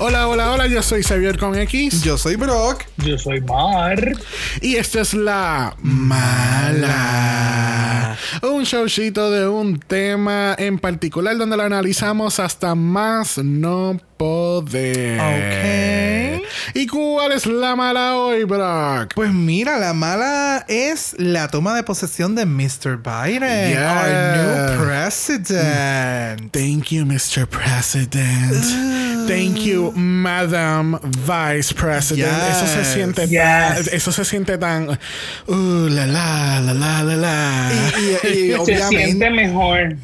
Hola, hola, hola, yo soy Xavier con X. Yo soy Brock. Yo soy Mar. Y esta es la mala. Un showcito de un tema en particular donde lo analizamos hasta más no poder. Ok. ¿Y cuál es la mala hoy, Brock? Pues mira, la mala es la toma de posesión de Mr. Biden, Yeah. our new president. Thank you, Mr. President. Thank you, Madam Vice President. Eso se Yes. siente Yes. tan. Eso se siente tan. Uh, la la, la la la la. Y, y- y Se siente obviamente, mejor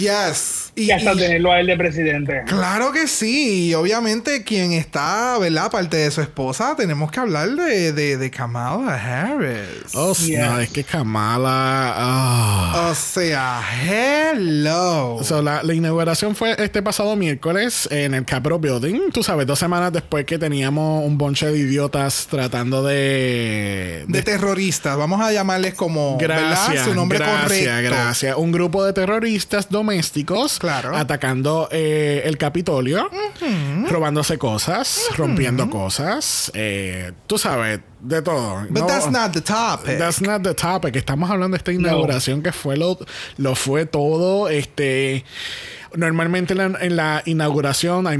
yes. Y, y hasta y- tenerlo a él de presidente. Claro que sí, y obviamente quien está, ¿verdad? Aparte de su esposa, tenemos que hablar de, de, de Kamala Harris. Oh, Yes. no, es que Kamala. ah. O sea, hello. So, la, la inauguración fue este pasado miércoles en el Capitol Building. Tú sabes, dos semanas después que teníamos un bonche de idiotas tratando de. de terroristas, vamos a llamarles como, Gracias, ¿verdad? Su nombre gracias, correcto. gracias. Un grupo de terroristas domésticos Claro. atacando eh, el Capitolio, robándose cosas, rompiendo cosas. eh, tú sabes, de todo. But No- that's not the topic. That's not the topic. Estamos hablando de esta inauguración que fue lo, lo fue todo. Este normalmente en la, en la inauguración hay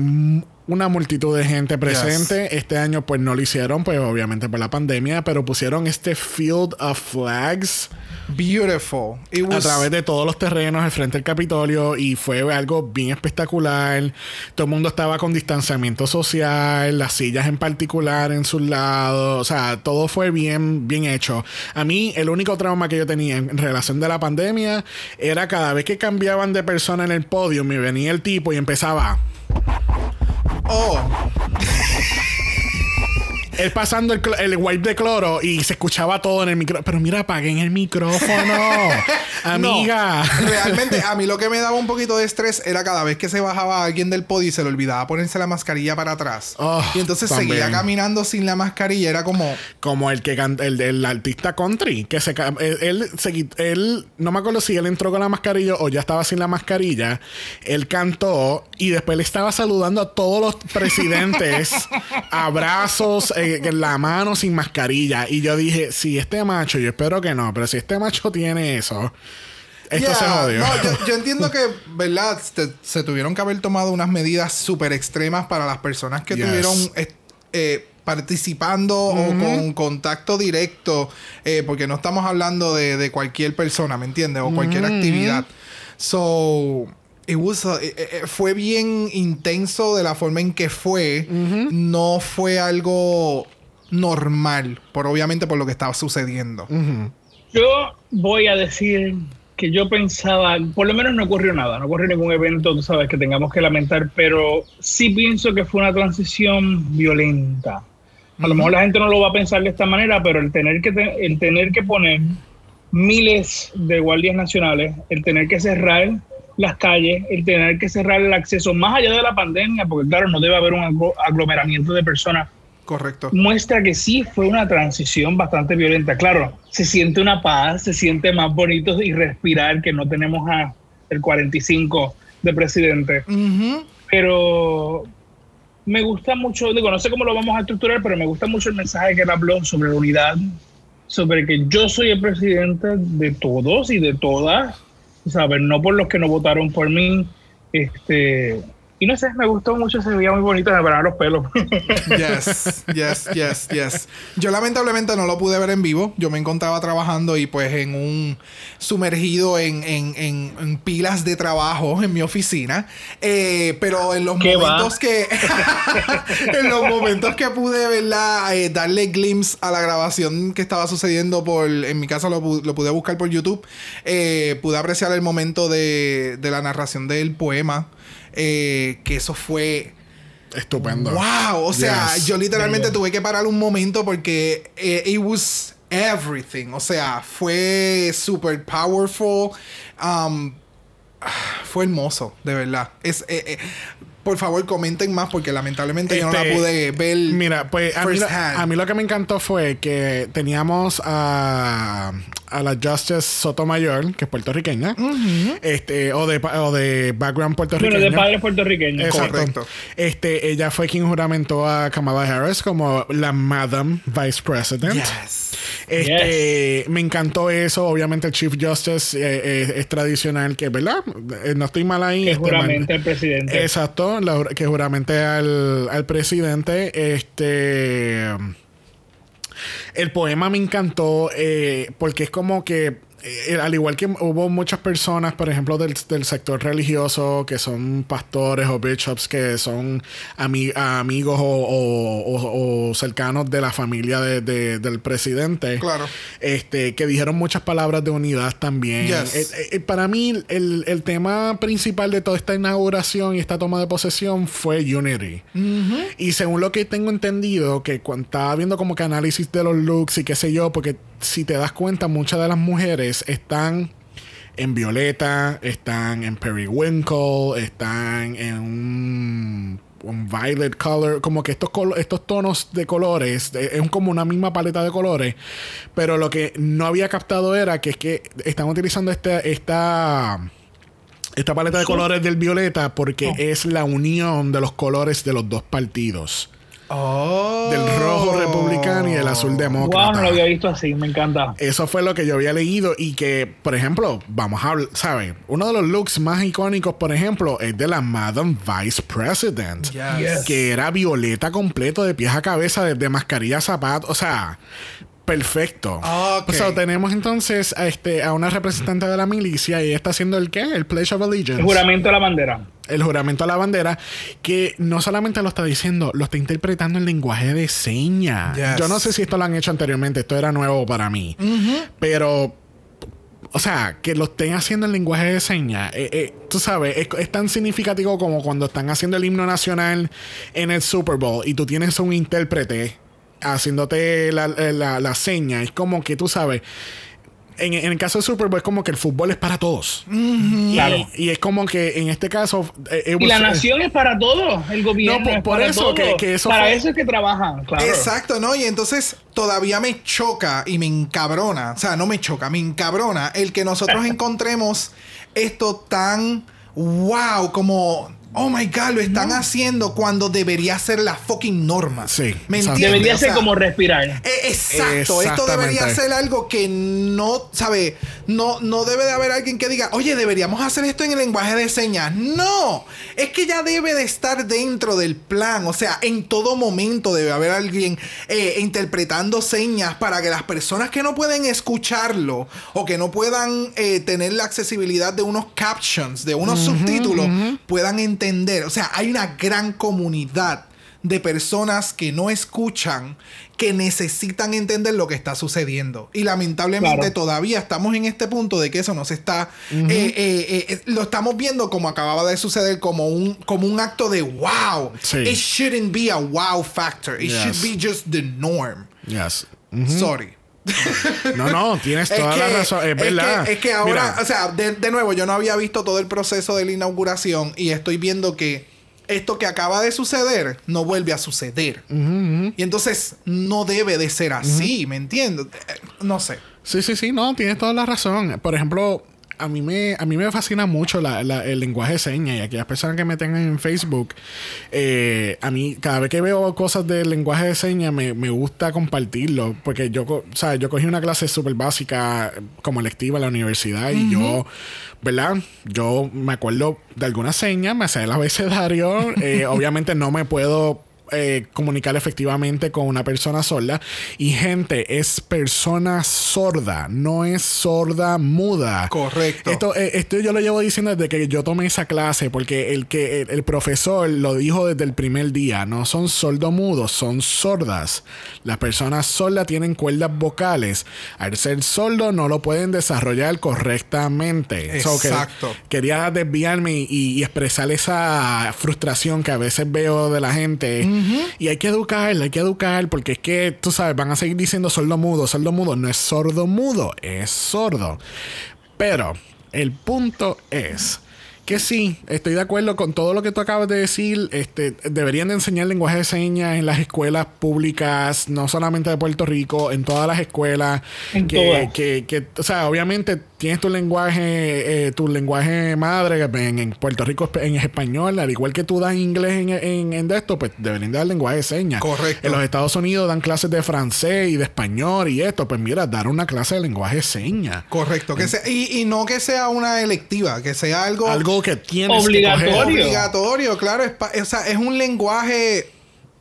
una multitud de gente presente. Este año pues no lo hicieron, pues obviamente por la pandemia, pero pusieron este field of flags Beautiful. It a través de todos los terrenos al frente del Capitolio y fue algo bien espectacular. Todo el mundo estaba con distanciamiento social, las sillas en particular en sus lados, o sea, todo fue bien, bien hecho. A mí, el único trauma que yo tenía en relación de la pandemia era cada vez que cambiaban de persona en el podio, me venía el tipo y empezaba. Oh, Él pasando el, wipe de cloro y se escuchaba todo en el micrófono. Pero mira, apaguen el micrófono. Amiga. No, realmente, a mí lo que me daba un poquito de estrés era cada vez que se bajaba alguien del podio y se le olvidaba ponerse la mascarilla para atrás. Oh, y entonces también. seguía caminando sin la mascarilla. Era como, Como el que canta, el del artista country, que se él, él, se él- no me acuerdo si él entró con la mascarilla o ya estaba sin la mascarilla. Él cantó y después le estaba saludando a todos los presidentes, abrazos, en la mano sin mascarilla. Y yo dije, si este macho, yo espero que no, pero si este macho tiene eso, esto Yeah, se jodió. no, yo, yo entiendo que, ¿verdad? Se, se tuvieron que haber tomado unas medidas súper extremas para las personas que Yes. tuvieron eh, eh, participando o con contacto directo, eh, porque no estamos hablando de, de cualquier persona, ¿me entiendes? O cualquier actividad. So. It was a- eh, eh, fue bien intenso de la forma en que fue. No fue algo normal, por obviamente por lo que estaba sucediendo. Yo voy a decir que yo pensaba, por lo menos no ocurrió nada, no ocurrió ningún evento, tú sabes, que tengamos que lamentar, pero sí pienso que fue una transición violenta. A lo mejor la gente no lo va a pensar de esta manera, pero el tener que, te- el tener que poner miles de guardias nacionales, el tener que cerrar las calles, el tener que cerrar el acceso más allá de la pandemia, porque claro, no debe haber un aglo- aglomeramiento de personas Correcto. muestra que sí fue una transición bastante violenta. Claro, se siente una paz, se siente más bonito y respirar que no tenemos a el 45 de presidente. Pero me gusta mucho, digo, no sé cómo lo vamos a estructurar, pero me gusta mucho el mensaje que él habló sobre la unidad, sobre que yo soy el presidente de todos y de todas, ¿sabes? No por los que no votaron por mí. Este, y no sé, me gustó mucho, se veía muy bonito, me pararon los pelos. Yes, yes, yes, yes. Yo lamentablemente no lo pude ver en vivo. Yo me encontraba trabajando y pues en un sumergido en, en- en- en pilas de trabajo en mi oficina. Eh, pero en los ¿Qué va? momentos que en los momentos que pude ¿verdad? Eh, darle glimpse a la grabación que estaba sucediendo por en mi caso lo, lo pude buscar por YouTube. eh, pude apreciar el momento de, de la narración del poema. Eh, que eso fue Estupendo. Wow, o sea, Yes. yo literalmente tuve que parar un momento porque eh, it was everything. O sea, fue super powerful. Um, fue hermoso, de verdad. Es, eh, eh, por favor, comenten más porque lamentablemente yo no la Este, pude ver. Mira, pues a mí, lo, hand. a mí lo que me encantó fue que teníamos a, a la Justice Sotomayor, que es puertorriqueña, este, o de, pa- o de background puertorriqueño. Bueno, de padres puertorriqueños. Exacto. Correcto. Este, ella fue quien juramentó a Kamala Harris como la Madam Vice President. Yes. Este, me encantó eso. Obviamente el Chief Justice eh, eh, es tradicional, que verdad, Eh, no estoy mal ahí. Que este, juramente el presidente. Exacto, la que juramente al, al presidente. Este. El poema me encantó eh, porque es como que, eh, al igual que hubo muchas personas, por ejemplo, del, del sector religioso, que son pastores o bishops, que son ami- amigos o, o- o- o cercanos de la familia de- de- del presidente, Claro. este, que dijeron muchas palabras de unidad también. Yes. Eh, eh, para mí, el, el tema principal de toda esta inauguración y esta toma de posesión fue Unity. Y según lo que tengo entendido, que cuando estaba viendo como que análisis de los looks y qué sé yo, porque si te das cuenta, muchas de las mujeres están en violeta, están en periwinkle, están en un, un violet color, como que estos, colo- estos tonos de colores, es como una misma paleta de colores, pero lo que no había captado era que es que están utilizando este, esta... Esta paleta de colores del violeta porque es la unión de los colores de los dos partidos. Oh. Del rojo republicano y el azul demócrata. Wow, no lo había visto así, me encanta. Eso fue lo que yo había leído y que, por ejemplo, vamos a hablar, ¿sabes? Uno de los looks más icónicos, por ejemplo, es de la Madam Vice President. Yes. Yes. Que era violeta completo de pies a cabeza, desde mascarilla a zapatos. O sea, perfecto. Ok. O sea, tenemos entonces a, este, a una representante de la milicia y está haciendo el qué? El Pledge of Allegiance El juramento de la bandera. el juramento a la bandera, que no solamente lo está diciendo, lo está interpretando en lenguaje de señas. Yes. Yo no sé si esto lo han hecho anteriormente, esto era nuevo para mí. Pero, o sea, que lo estén haciendo en lenguaje de señas, eh, eh, tú sabes, es, es tan significativo como cuando están haciendo el himno nacional en el Super Bowl y tú tienes un intérprete haciéndote la, la, la seña. Es como que tú sabes. En, en el caso del Super Bowl es como que el fútbol es para todos. Y- Claro. Y, es como que en este caso. eh, it Y la was- nación es para todos. El gobierno No, por- es por para eso, todos. que- que eso para fue- eso es que trabajan, claro. Exacto, ¿no? Y entonces todavía me choca y me encabrona, o sea, no me choca, me encabrona el que nosotros encontremos esto tan wow, como, oh my god, lo están haciendo cuando debería ser la fucking norma. Sí, ¿Me entiendes? Debería O ser como respirar. eh, Exacto, esto debería ser algo que no, ¿sabe? No, no debe de haber alguien que diga, oye, deberíamos hacer esto en el lenguaje de señas. No, es que ya debe de estar dentro del plan. O sea, en todo momento debe haber alguien eh, interpretando señas para que las personas que no pueden escucharlo o que no puedan eh, tener la accesibilidad de unos captions, de unos subtítulos, puedan entender. O sea, hay una gran comunidad de personas que no escuchan, que necesitan entender lo que está sucediendo. Y lamentablemente Claro. todavía estamos en este punto de que eso no se está... eh, eh, eh, lo estamos viendo como acababa de suceder, como un, como un acto de wow. Sí. It shouldn't be a wow factor. It Yes. should be just the norm. Yes. Sorry. No, no, tienes toda la razón. Es verdad. que, es que ahora, Mira, o sea, de, de nuevo, yo no había visto todo el proceso de la inauguración y estoy viendo que esto que acaba de suceder no vuelve a suceder. Y entonces no debe de ser así, ¿me entiendes? Eh, No sé. Sí, sí, sí, no, tienes toda la razón. Por ejemplo, a mí me, a mí me fascina mucho la- la- el lenguaje de señas y aquellas personas que me tengan en Facebook, eh, a mí cada vez que veo cosas del lenguaje de señas me, me gusta compartirlo porque yo, o sea, yo cogí una clase súper básica como electiva en la universidad y yo, ¿verdad? Yo me acuerdo de algunas señas, me sé el abecedario, eh, obviamente no me puedo eh, comunicar efectivamente con una persona sorda. Y gente, es persona sorda, no es sorda muda. Correcto. Esto, eh, esto yo lo llevo diciendo desde que yo tomé esa clase, porque el que el, el profesor lo dijo desde el primer día. No son sordomudos, son sordas. Las personas sordas tienen cuerdas vocales. Al ser sordo no lo pueden desarrollar correctamente. So, que- Exacto. quería desviarme y, y expresar esa frustración que a veces veo de la gente. Y hay que educar, hay que educar, porque es que, tú sabes, van a seguir diciendo sordo mudo, sordo mudo. No es sordo mudo, es sordo. Pero el punto es que sí, estoy de acuerdo con todo lo que tú acabas de decir. Este, deberían de enseñar lenguaje de señas en las escuelas públicas, no solamente de Puerto Rico, en todas las escuelas. En que, todas. que, que, o sea, obviamente tienes tu lenguaje, eh, tu lenguaje madre en, en Puerto Rico en español, al igual que tú das inglés en, en, en de esto, pues deberían dar lenguaje de señas. Correcto. En los Estados Unidos dan clases de francés y de español y esto, pues mira, dar una clase de lenguaje de señas. Correcto. Que sea, y, y no que sea una electiva, que sea algo, Algo que tienes Obligatorio. que coger. obligatorio. Claro, es, pa- o sea, es un lenguaje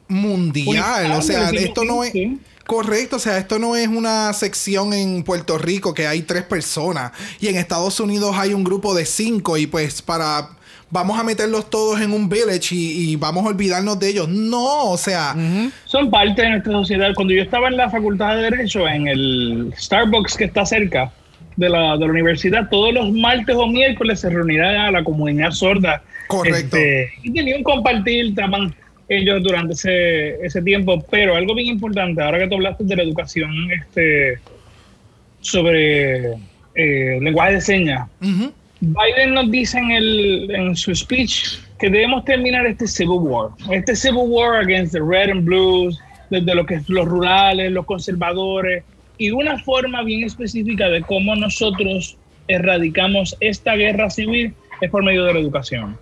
mundial. O sea, esto no es. sí. Correcto, o sea, esto no es una sección en Puerto Rico que hay tres personas y en Estados Unidos hay un grupo de cinco y pues para vamos a meterlos todos en un village y, y vamos a olvidarnos de ellos. No, o sea, Son parte de nuestra sociedad. Cuando yo estaba en la facultad de Derecho, en el Starbucks que está cerca de la, de la universidad, todos los martes o miércoles se reunirá la comunidad sorda. Correcto. Este, y tenía un compartir, estaban ellos durante ese, ese tiempo. Pero algo bien importante, ahora que tú hablaste de la educación este, sobre eh, lenguaje de señas, ujú, Biden nos dice en, el, en su speech que debemos terminar este civil war. Este civil war against the red and blues, desde lo que es los rurales, los conservadores, y una forma bien específica de cómo nosotros erradicamos esta guerra civil es por medio de la educación.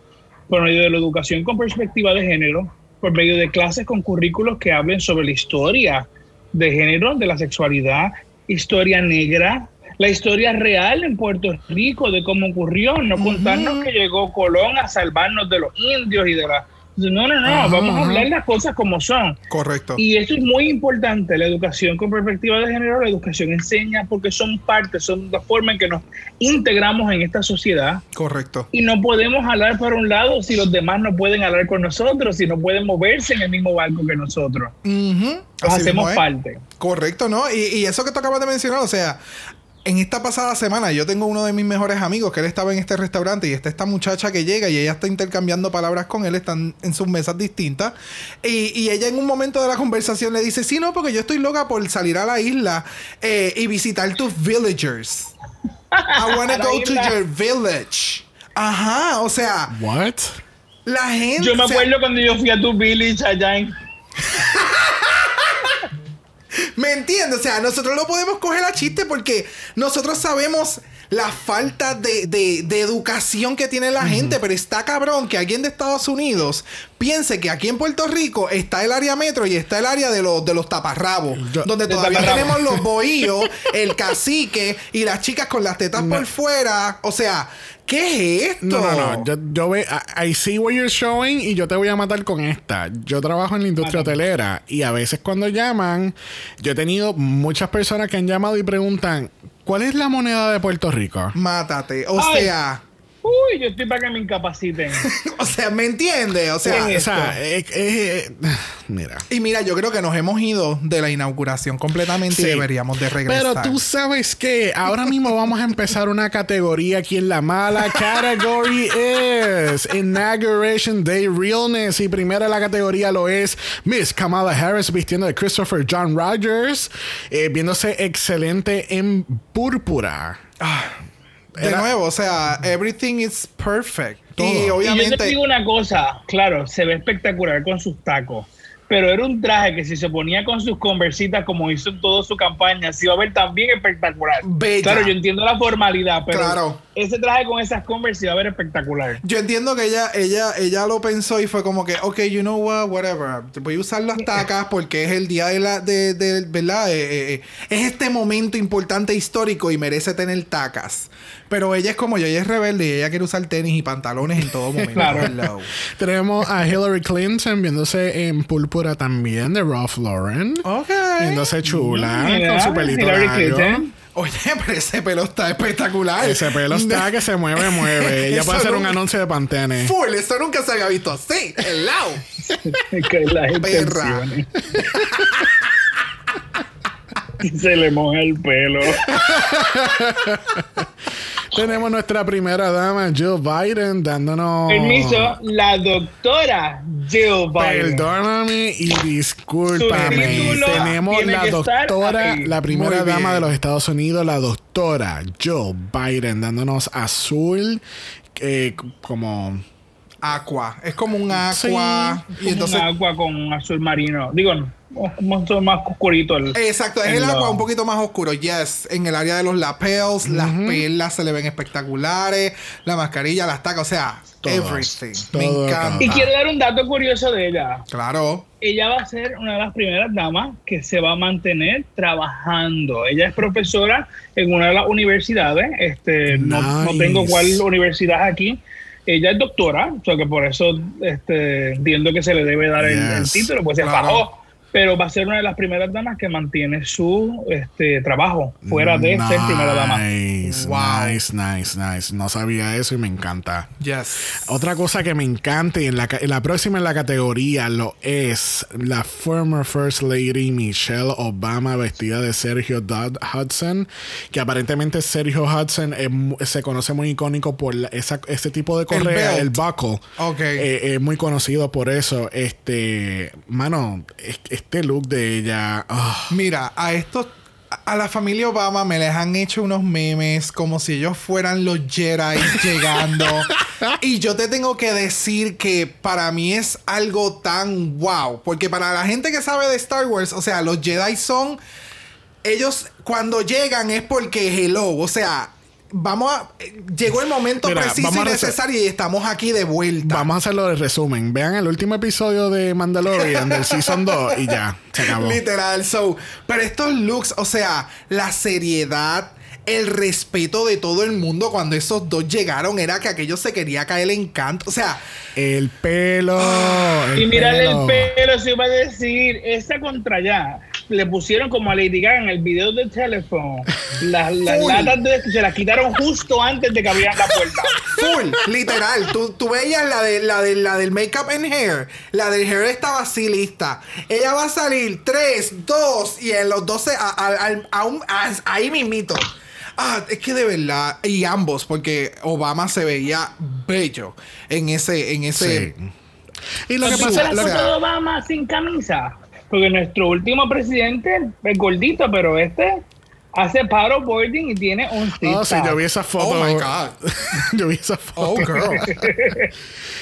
Por medio de la educación con perspectiva de género, por medio de clases con currículos que hablen sobre la historia de género, de la sexualidad, historia negra, la historia real en Puerto Rico de cómo ocurrió, no contarnos que llegó Colón a salvarnos de los indios y de la... No, no, no, Ajá, vamos a ajá. hablar las cosas como son. correcto. Y eso es muy importante, la educación con perspectiva de género, la educación enseña porque son parte, son la forma en que nos integramos en esta sociedad Correcto. y no podemos hablar para un lado si los demás no pueden hablar con nosotros, si no pueden moverse en el mismo barco que nosotros. Nos hacemos parte. Correcto, ¿no? Y, y eso que tú acabas de mencionar, o sea, en esta pasada semana yo tengo uno de mis mejores amigos que él estaba en este restaurante y está esta muchacha que llega y ella está intercambiando palabras con él, están en sus mesas distintas. Y, y ella en un momento de la conversación le dice, sí, no, porque yo estoy loca por salir a la isla eh, y visitar tus villagers. I wanna go to your village. Ajá, o sea, What? la gente... Yo me o sea, acuerdo cuando yo fui a tu village allá en... ¿Me entiendes? O sea, nosotros lo podemos coger a chiste porque nosotros sabemos la falta de, de- de educación que tiene la gente, pero está cabrón que alguien de Estados Unidos piense que aquí en Puerto Rico está el área metro y está el área de los, de los taparrabos, Yo- donde De todavía taparrabos. tenemos los bohíos, el cacique y las chicas con las tetas por fuera. O sea, ¿qué es esto? No, no, no. Yo, yo ve, I, I see what you're showing y yo te voy a matar con esta. Yo trabajo en la industria hotelera y a veces cuando llaman, yo he tenido muchas personas que han llamado y preguntan, ¿cuál es la moneda de Puerto Rico? Mátate. O Ay. sea, Uy, yo estoy para que me incapaciten. o sea, ¿me entiendes? O sea, ¿Qué O sea, eh, eh, eh, mira. Y mira, yo creo que nos hemos ido de la inauguración completamente y deberíamos de regresar. Pero tú sabes que ahora mismo vamos a empezar una categoría aquí en la mala. Category es Inauguration Day Realness. Y primero la categoría lo es Miss Kamala Harris vistiendo de Christopher John Rogers, eh, viéndose excelente en púrpura. De era- nuevo, o sea, everything is perfect. Todo. Y Y yo te obviamente, digo una cosa, claro, se ve espectacular con sus tacos, pero era un traje que si se ponía con sus conversitas como hizo en toda su campaña, se iba a ver también espectacular. Bella. Claro, yo entiendo la formalidad, pero Claro. ese traje con esas converse se iba a ver espectacular. yo entiendo que ella, ella, ella lo pensó y fue como que, ok, you know what, whatever. Voy a usar las tacas porque es el día de la, de, de- ¿verdad? Eh, eh, eh, es este momento importante histórico y merece tener tacas. Pero ella es como yo, ella es rebelde y ella quiere usar tenis y pantalones en todo momento. Claro. Tenemos a Hillary Clinton viéndose en púrpura también de Ralph Lauren. Ok. Viéndose chula con su pelito Hillary largo. Clinton. Oye, pero ese pelo está espectacular. Ese pelo está que se mueve, mueve. Ella puede hacer un anuncio de Pantene. Full, eso nunca se había visto así. Hello. Que las Perra. se le moja el pelo. Tenemos nuestra primera dama, Jill Biden, dándonos. Permiso, la doctora Jill Biden. Perdóname y discúlpame. Tenemos la doctora, la primera dama de los Estados Unidos, la doctora Jill Biden, dándonos azul, eh, como. Aqua. Es como un aqua. Sí. y entonces. un agua con azul marino. Digo, como un más oscurito. El, Exacto, es el lo- agua un poquito más oscuro. Yes, en el área de los lapels, las perlas se le ven espectaculares, la mascarilla, las tacas, o sea, Todo. everything. Me encanta. Y quiero dar un dato curioso de ella. Claro. Ella va a ser una de las primeras damas que se va a mantener trabajando. Ella es profesora en una de las universidades. Este, no, tengo cuál universidad aquí. Ella es doctora, o sea que por eso este, entiendo que se le debe dar el, título, pues se Claro. fajó. Pero va a ser una de las primeras damas que mantiene su este, trabajo fuera de ser primera dama. Nice, Wow. nice, nice, nice. No sabía eso y me encanta. Yes. Otra cosa que me encanta y en la, en la próxima en la categoría lo es la former First Lady Michelle Obama vestida de Sergio Dodd Hudson, que aparentemente Sergio Hudson es se conoce muy icónico por la- esa, ese tipo de correa, el, buckle. Ok. Eh, es muy conocido por eso. Este, mano, es- este look de ella. ah, Mira, a estos. A la familia Obama me les han hecho unos memes como si ellos fueran los Jedi llegando. y yo te tengo que decir que para mí es algo tan wow. Porque para la gente que sabe de Star Wars, o sea, los Jedi son. Ellos cuando llegan es porque hello. O sea, vamos a. Llegó el momento Mira, preciso y necesario y estamos aquí de vuelta. Vamos a hacerlo de resumen. Vean el último episodio de Mandalorian del Season 2 y ya, se acabó. Literal, so. Pero estos looks, o sea, la seriedad, el respeto de todo el mundo cuando esos dos llegaron era que aquello se quería caer en canto. O sea, El pelo. el Y mirarle el pelo, se iba a decir, esa contra allá, le pusieron como a Lady Gaga en el video del teléfono. Las, las latas de, se las quitaron justo antes de que abrieran la puerta. full, literal. Tú, tú veías la, de, la, de, la del makeup and hair. La del hair estaba así lista. Ella va a salir 3, 2 y en los 12 a, a- a un- a- ahí mismito. Ah, es que de verdad, y ambos, porque Obama se veía bello en ese, en ese. Sí. Y lo que ¿Viste pasa, que- de Obama sin camisa? Porque nuestro último presidente es gordito, pero este hace paddleboarding y tiene un six Oh, sí, yo vi esa foto. Oh my God. yo vi esa foto. Oh, girl.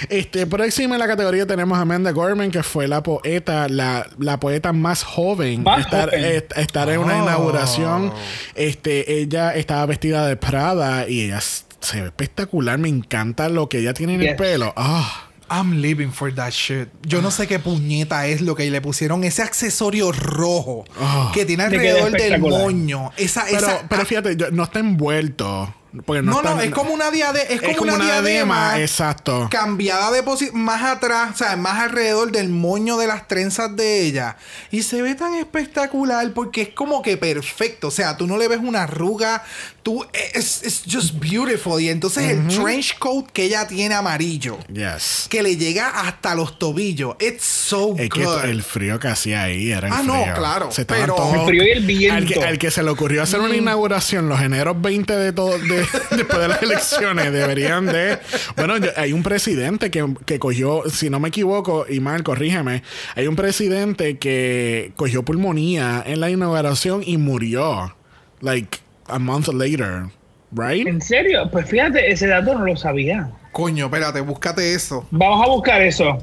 Este, próxima en la categoría tenemos a Amanda Gorman, que fue la poeta, la, la poeta más joven. Más estar, joven. est- estar en una Oh. inauguración. Este, ella estaba vestida de Prada y ella se ve espectacular. Me encanta lo que ella tiene en el Yes. pelo. Ah. I'm living for that shit. Yo no sé qué puñeta es lo que le pusieron. Ese accesorio rojo Ah. que tiene alrededor del moño. Esa, Pero, esa, pero ah, fíjate, yo- no está envuelto. Porque no, no, está- no, es como una diadema. Es como, es como una, una diadema. diadema, exacto. Cambiada de posición más atrás, o sea, más alrededor del moño de las trenzas de ella. Y se ve tan espectacular porque es como que perfecto. O sea, tú no le ves una arruga. Tú, es es just beautiful. Y entonces el trench coat que ella tiene amarillo. Yes. que le llega hasta los tobillos. It's so Es que el frío que hacía ahí era el Ah, no, frío. claro, Se pero- todos- El frío y el viento. Al que, al que se le ocurrió hacer Mm. una inauguración los eneros 20 de todo de- después de las elecciones deberían de bueno yo- hay un presidente que, que cogió si no me equivoco y mal corrígeme hay un presidente que cogió pulmonía en la inauguración y murió like a month later right ¿En serio? Pues fíjate, ese dato no lo sabía. Coño, espérate, búscate eso. Vamos a buscar eso.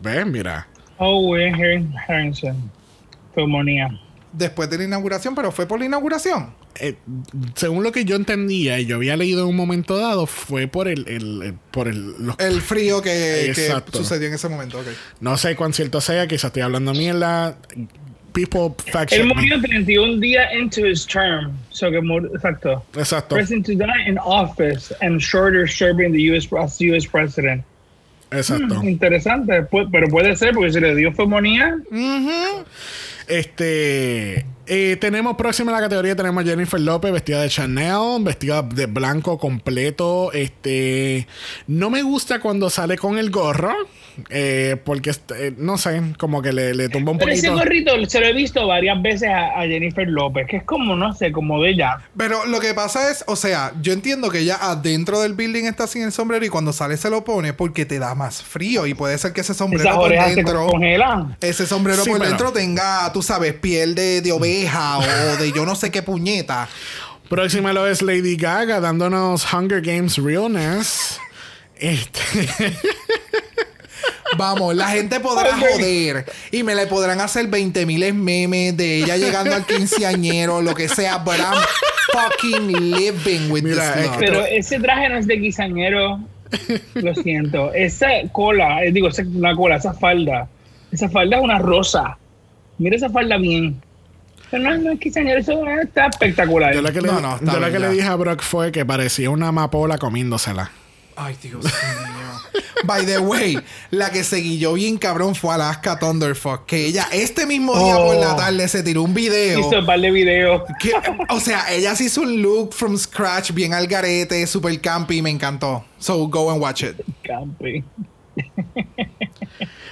ven mira Oh, William Harry- Harrison. Pulmonía. Después de la inauguración, pero fue por la inauguración. Eh, según lo que yo entendía y yo había leído en un momento dado fue por el, el- el- por el los El frío que, sucedió en ese momento. No sé cuán cierto sea, quizás estoy hablando mierda. People Él murió 31 días into his term. So que exacto. Exacto. President to die in office and shorter serving the US, as US president. Exacto. Interesante, pu- pero puede ser porque si le dio pulmonía. Este. Eh, tenemos próxima en la categoría, tenemos a Jennifer López vestida de Chanel, vestida de blanco completo. Este. No me gusta cuando sale con el gorro. Eh, porque, este, eh, no sé, como que le, le tumba un Pero ese gorrito se lo he visto varias veces a, a Jennifer López, que es como, no sé, como de ella. Pero lo que pasa es, o sea, yo entiendo que ella adentro del building está sin el sombrero y cuando sale se lo pone porque te da más frío y puede ser que ese sombrero Esas por dentro, congelan. ese sombrero Sí, por pero- dentro tenga, tú sabes, piel de, de oveja o de yo no sé qué puñeta. Próxima lo es Lady Gaga dándonos Hunger Games Realness. Este, Vamos, la gente podrá Ok. joder y me le podrán hacer 20 miles memes de ella llegando al quinceañero, lo que sea, but I'm fucking living with Mira, this es look. que- Pero ese traje no es de guisañero. Lo siento. Esa cola, eh, digo, esa, una cola, esa falda. Esa falda es una rosa. Mira esa falda bien. Pero no, no es guisañero, eso está espectacular. yo lo que, le, No, no, está yo lo bien, que le dije a Brock fue que parecía una amapola comiéndosela. Ay, Dios mío. By the way, la que se guilló bien cabrón fue Alaska Thunderfuck. Que ella este mismo día Oh. por la tarde se tiró un video. Hizo un par de videos. que- o sea, ella se hizo un look from scratch, bien al garete, super campy, me encantó. So go and watch it. Campi.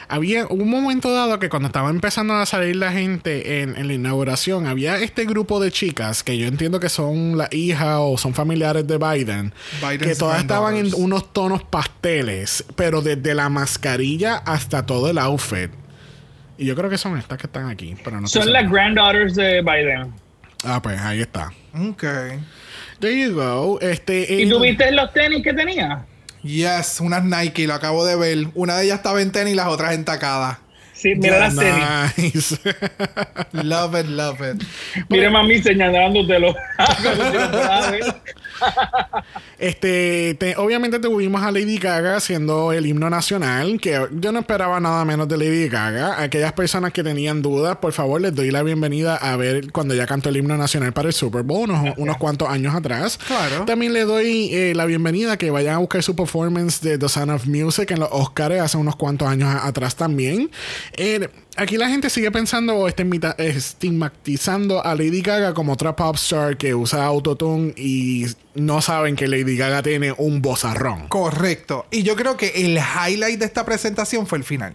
Había un momento dado que cuando estaba empezando a salir la gente en, en la inauguración, había este grupo de chicas que yo entiendo que son la hija o son familiares de Biden, Biden's que todas estaban en unos tonos pasteles, pero desde la mascarilla hasta todo el outfit. Y yo creo que son estas que están aquí, pero no Son las granddaughters de Biden. Ah, pues ahí está. Ok. There you go. Este, ¿Y eh, tú viste los tenis que tenía? Yes, unas Nike, lo acabo de ver. Una de ellas estaba en tenis y las otras en tacada. Sí, mira las tenis. Nice. Love it, love it. Mira mami señalándotelo. Este, te- obviamente tuvimos a Lady Gaga haciendo el himno nacional, que yo no esperaba nada menos de Lady Gaga. Aquellas personas que tenían dudas, por favor, les doy la bienvenida a ver cuando ella cantó el himno nacional para el Super Bowl, unos, unos cuantos años atrás. Claro. También le doy eh, la bienvenida a que vayan a buscar su performance de The Sound of Music en los Oscars hace unos cuantos años atrás también. Eh, aquí la gente sigue pensando o estigmatizando a Lady Gaga como otra pop star que usa autotune y no saben que Lady Gaga tiene un bozarrón. Correcto. Y yo creo que el highlight de esta presentación fue el final.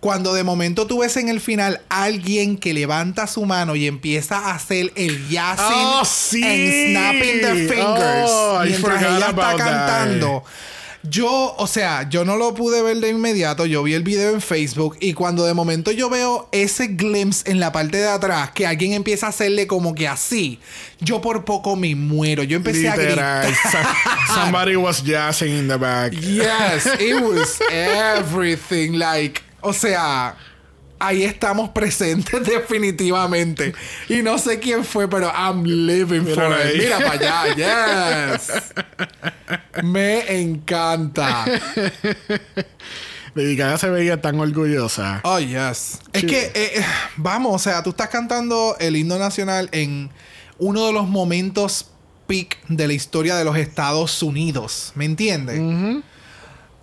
Cuando de momento tú ves en el final alguien que levanta su mano y empieza a hacer el yasin Oh, sí. and snapping the fingers Oh, mientras ella está that. Yo, o sea, yo no lo pude ver de inmediato. Yo vi el video en Facebook y cuando de momento yo veo ese glimpse en la parte de atrás que alguien empieza a hacerle como que así, yo por poco me muero. Yo empecé a gritar. Literal. So- Somebody was jazzing in the back. Yes, it was everything. Like, o sea, ahí estamos presentes definitivamente. Y no sé quién fue, pero I'm living for it. Mira para allá, yes. Me encanta. Lady Gaga se veía tan orgullosa. Oh, yes. Es que, eh, eh, vamos, o sea, tú estás cantando el himno nacional en uno de los momentos peak de la historia de los Estados Unidos. ¿Me entiendes?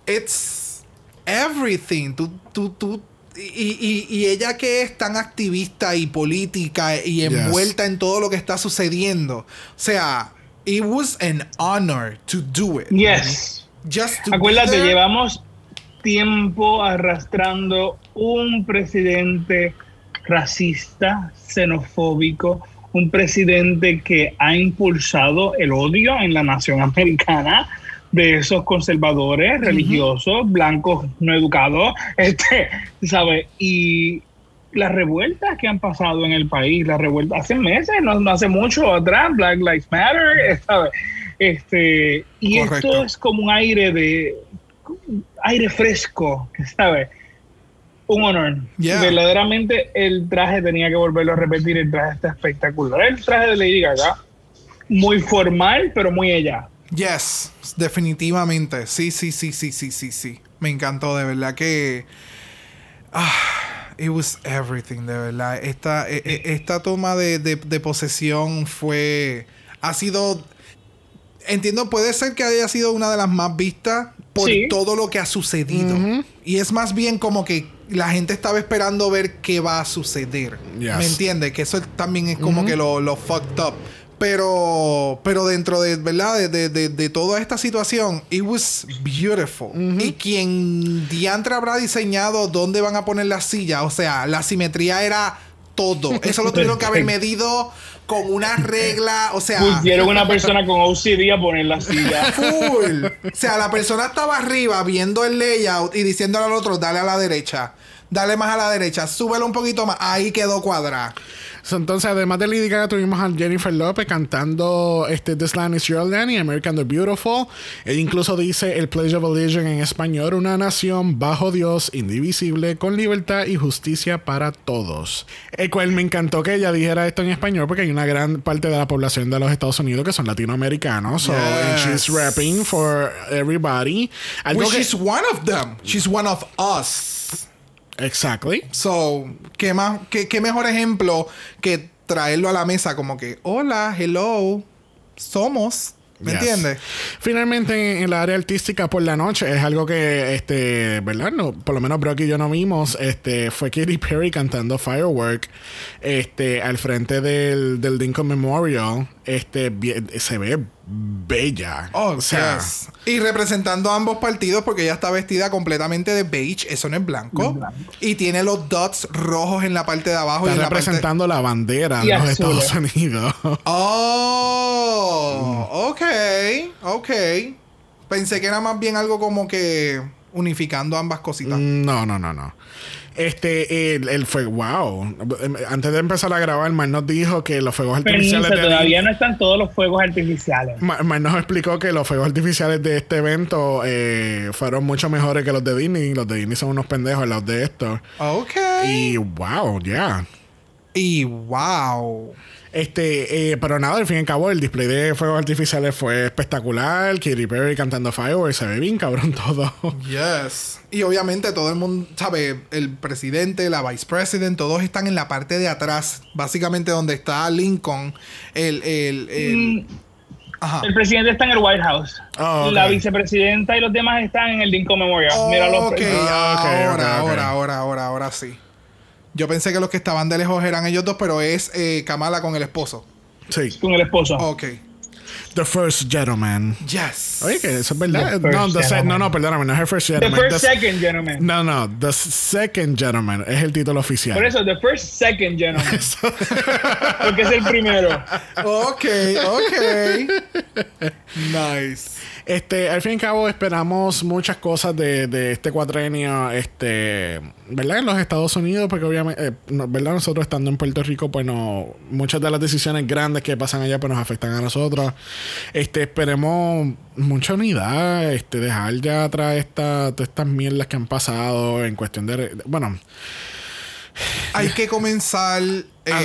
It's everything. Tú, tú, tú. Y, y- y ella que es tan activista y política y Yes. envuelta en todo lo que está sucediendo. O sea, it was an honor to do it. Yes. Just to be Acuérdate, llevamos tiempo arrastrando un presidente racista, xenofóbico, un presidente que ha impulsado el odio en la nación americana de esos conservadores religiosos, blancos no educados, este, ¿sabes? Y las revueltas que han pasado en el país, las revueltas hace meses, no, no hace mucho atrás, Black Lives Matter, ¿sabes? Este, y Correcto. esto es como un aire de aire fresco, ¿sabes? Un honor. Yeah. Verdaderamente el traje tenía que volverlo a repetir, el traje está espectacular. El traje de Lady Gaga, muy formal, pero muy ella. Yes, definitivamente. Sí, sí, sí, sí, sí, sí, sí. Me encantó, de verdad que. Ah, it was everything, de verdad. Esta, e- e- esta toma de, de- de posesión fue. Ha sido. Entiendo, puede ser que haya sido una de las más vistas por Sí. todo lo que ha sucedido. Y es más bien como que la gente estaba esperando ver qué va a suceder. Yes. ¿Me entiendes? Que eso también es como que lo, lo fucked up. Pero, pero dentro de, ¿verdad? De, de, de, de toda esta situación, it was beautiful. Y quien diantre habrá diseñado dónde van a poner la silla, o sea, la simetría era todo. Eso lo tuvieron que haber medido con una regla, o sea... Pusieron una persona con OCD a poner la silla. Full. O sea, la persona estaba arriba viendo el layout y diciéndole al otro, dale a la derecha. Dale más a la derecha, súbelo un poquito más. Ahí quedó cuadrada. So, entonces, además de Lady Gaga, tuvimos a Jennifer Lopez cantando este This Land is Your Land y American the Beautiful. Ella incluso dice el Pledge of Allegiance en español, una nación bajo Dios, indivisible, con libertad y justicia para todos. El cual me encantó que ella dijera esto en español porque hay una gran parte de la población de los Estados Unidos que son latinoamericanos. So, and she's rapping for everybody. Algo que- is one of them. She's one of us. Exactly. So, ¿qué, más, qué, qué mejor ejemplo que traerlo a la mesa como que, hola, hello, somos. ¿Me Yes. entiendes? Finalmente, en, la área artística por la noche es algo que, este, ¿verdad? No, por lo menos Brock y yo no vimos. Este, fue Katy Perry cantando Firework, este, al frente del, del Lincoln Memorial. Este, bien- se ve bella. Oh, o sea, yes. Y representando a ambos partidos porque ella está vestida completamente de beige, eso no es blanco. No es blanco. Y tiene los dots rojos en la parte de abajo y está la parte... representando la bandera Y de los. Estados Unidos. Oh, ok, ok. Pensé que era más bien algo como que unificando ambas cositas. No, no, no, no. Este, él, él fue, wow. Antes de empezar a grabar, Mar nos dijo que los fuegos artificiales de todavía no están todos los fuegos artificiales. Ma- Mar nos explicó que los fuegos artificiales de este evento eh, fueron mucho mejores que los de Disney. Los de Disney son unos pendejos los de estos. Ok. Y wow, ya. Y wow. Este, eh, pero nada, al fin y al cabo, el display de fuegos artificiales fue espectacular. Katy Perry cantando Fireworks, se ve bien cabrón todo. Yes. Y obviamente todo el mundo, sabe, el presidente, la vice president, todos están en la parte de atrás, básicamente donde está Lincoln, el, el, el- Mm, ajá. El presidente está en el White House. Ah. La vicepresidenta y los demás están en el Lincoln Memorial. Mira los ok, Ah, ok, ahora, ahora, ahora, ahora, ahora sí. Yo pensé que los que estaban de lejos eran ellos dos, pero es eh, Kamala con el esposo. Sí. con el esposo. Ok. The First Gentleman. Yes. Oye, que eso es verdad. The No, First the se- no, no, perdóname, no es el First the Gentleman. first The- second gentleman. no, no, The Second Gentleman es el título oficial. Por eso, the first second gentleman. Porque es el primero. Ok, ok. nice. Este, al fin y al cabo esperamos muchas cosas de, de este cuatrenio, este, ¿verdad? En los Estados Unidos, porque obviamente, eh, ¿verdad? Nosotros estando en Puerto Rico, pues no, muchas de las decisiones grandes que pasan allá, pues nos afectan a nosotros. Este, esperemos mucha unidad, este, dejar ya atrás esta, todas estas mierdas que han pasado en cuestión de, bueno, Hay que comenzar. eh,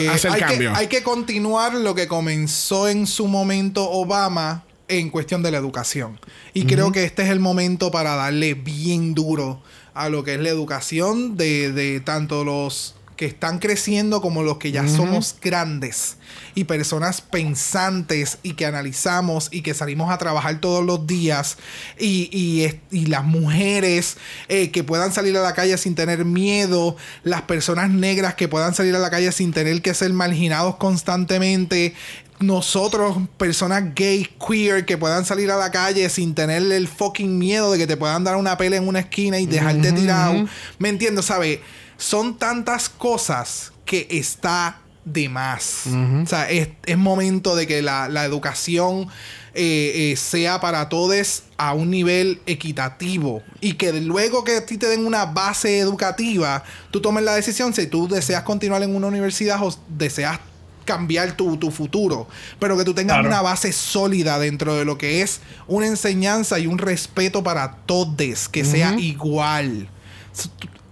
A- hacer hay, que, cambio. hay que continuar lo que comenzó en su momento Obama en cuestión de la educación. Y creo que este es el momento para darle bien duro a lo que es la educación de, de tanto los que están creciendo como los que ya somos grandes y personas pensantes y que analizamos y que salimos a trabajar todos los días y, y y las mujeres eh, que puedan salir a la calle sin tener miedo, las personas negras que puedan salir a la calle sin tener que ser marginados constantemente, nosotros, personas gay, queer, que puedan salir a la calle sin tener el fucking miedo de que te puedan dar una pela en una esquina y dejarte tirado. ¿Me entiendo? ¿Sabe? Son tantas cosas que está de más. O sea, es, es momento de que la, la educación eh, eh, sea para todos a un nivel equitativo y que luego que a ti te den una base educativa, tú tomes la decisión si tú deseas continuar en una universidad o deseas cambiar tu, tu futuro, pero que tú tengas Claro. una base sólida dentro de lo que es una enseñanza y un respeto para todos, que sea igual.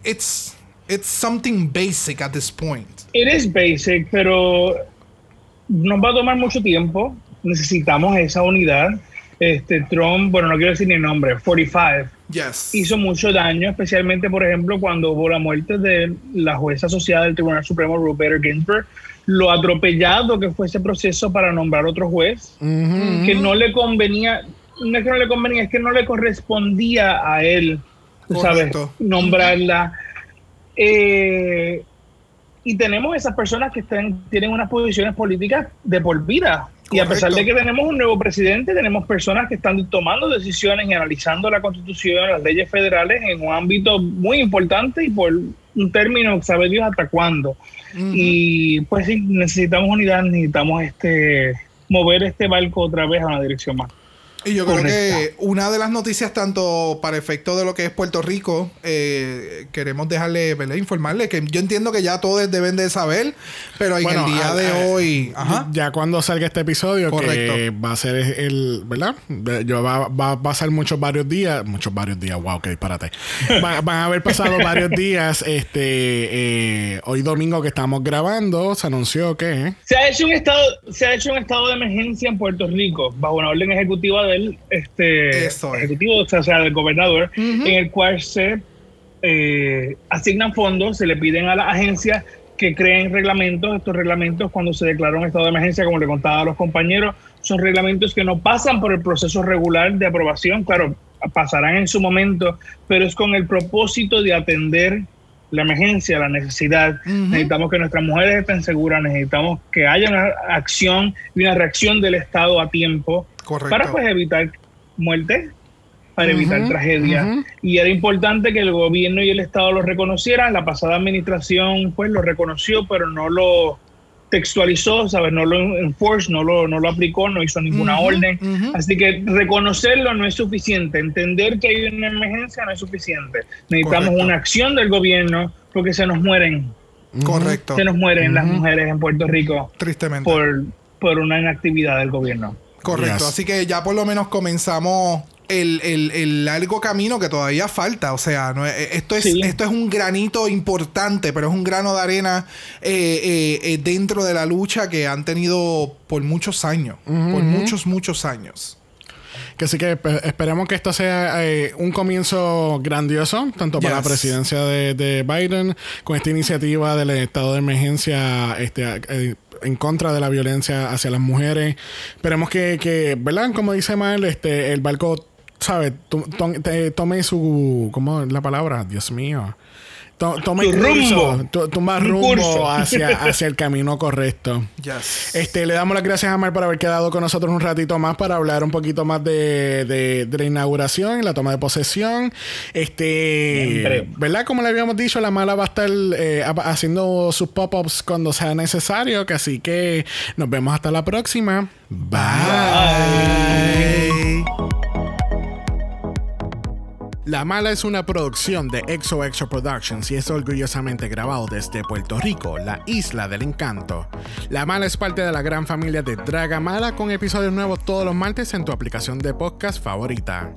It's, it's something basic at this point. It is basic, pero nos va a tomar mucho tiempo. Necesitamos esa unidad. Este Trump, bueno, no quiero decir ni el nombre, 45, Yes. hizo mucho daño, especialmente, por ejemplo, cuando hubo la muerte de la jueza asociada del Tribunal Supremo, Ruth Bader Ginsburg, lo atropellado que fue ese proceso para nombrar otro juez, que no le convenía, no es que no le convenía, es que no le correspondía a él, tú sabes, nombrarla. Eh, y tenemos esas personas que están, tienen unas posiciones políticas de por vida. Y a pesar de que tenemos un nuevo presidente, tenemos personas que están tomando decisiones y analizando la constitución, las leyes federales en un ámbito muy importante y por un término, sabe Dios hasta cuándo. Y pues sí, necesitamos unidad, necesitamos este mover este barco otra vez a una dirección más. Y yo creo que una de las noticias, tanto para efecto de lo que es Puerto Rico, eh, queremos dejarle, ¿verdad? Informarle que yo entiendo que ya todos deben de saber, pero en el día de hoy. Ya cuando salga este episodio, que va a ser el, ¿verdad? Yo va, va, a pasar muchos varios días, muchos varios días, wow, que disparate. van a haber pasado varios días. Este, eh, hoy domingo que estamos grabando, se anunció que. Se ha hecho un estado, se ha hecho un estado de emergencia en Puerto Rico, bajo una orden ejecutiva de del este, ejecutivo, o sea, del gobernador, en el cual se eh, asignan fondos, se le piden a las agencias que creen reglamentos. Estos reglamentos, cuando se declara un estado de emergencia, como le contaba a los compañeros, son reglamentos que no pasan por el proceso regular de aprobación. Claro, pasarán en su momento, pero es con el propósito de atender la emergencia, la necesidad. Necesitamos que nuestras mujeres estén seguras, necesitamos que haya una acción y una reacción del Estado a tiempo para pues evitar muerte, para evitar tragedia. Y era importante que el gobierno y el Estado lo reconocieran. La pasada administración pues lo reconoció, pero no lo textualizó, ¿sabes? No lo enforced, no lo, no lo aplicó, no hizo ninguna orden. Así que reconocerlo no es suficiente. Entender que hay una emergencia no es suficiente. Necesitamos una acción del gobierno porque se nos mueren. Correcto. Se nos mueren las mujeres en Puerto Rico. Tristemente. Por, por una inactividad del gobierno. Correcto, así que ya por lo menos comenzamos el, largo camino que todavía falta. O sea, esto, es, esto es un granito importante, pero es un grano de arena eh, eh, eh, dentro de la lucha que han tenido por muchos años. Por muchos, muchos años. Que sí que esperemos que esto sea un comienzo grandioso, tanto para la presidencia de, Biden, con esta iniciativa del estado de emergencia este, en contra de la violencia hacia las mujeres. Esperemos que, que ¿verdad? Como dice Mal, este, el barco, ¿sabes? Tome su, ¿cómo es la palabra? Dios mío toma rumbo, toma rumbo hacia, hacia el camino correcto. Este, le damos las gracias a Mar por haber quedado con nosotros un ratito más para hablar un poquito más de, de, la inauguración y la toma de posesión. Este, ¿verdad? Como le habíamos dicho, la mala va a estar eh, haciendo sus pop-ups cuando sea necesario. así que nos vemos hasta la próxima. Bye. La Mala es una producción de Exo Exo Productions y es orgullosamente grabado desde Puerto Rico, la isla del encanto. La Mala es parte de la gran familia de Draga Mala con episodios nuevos todos los martes en tu aplicación de podcast favorita.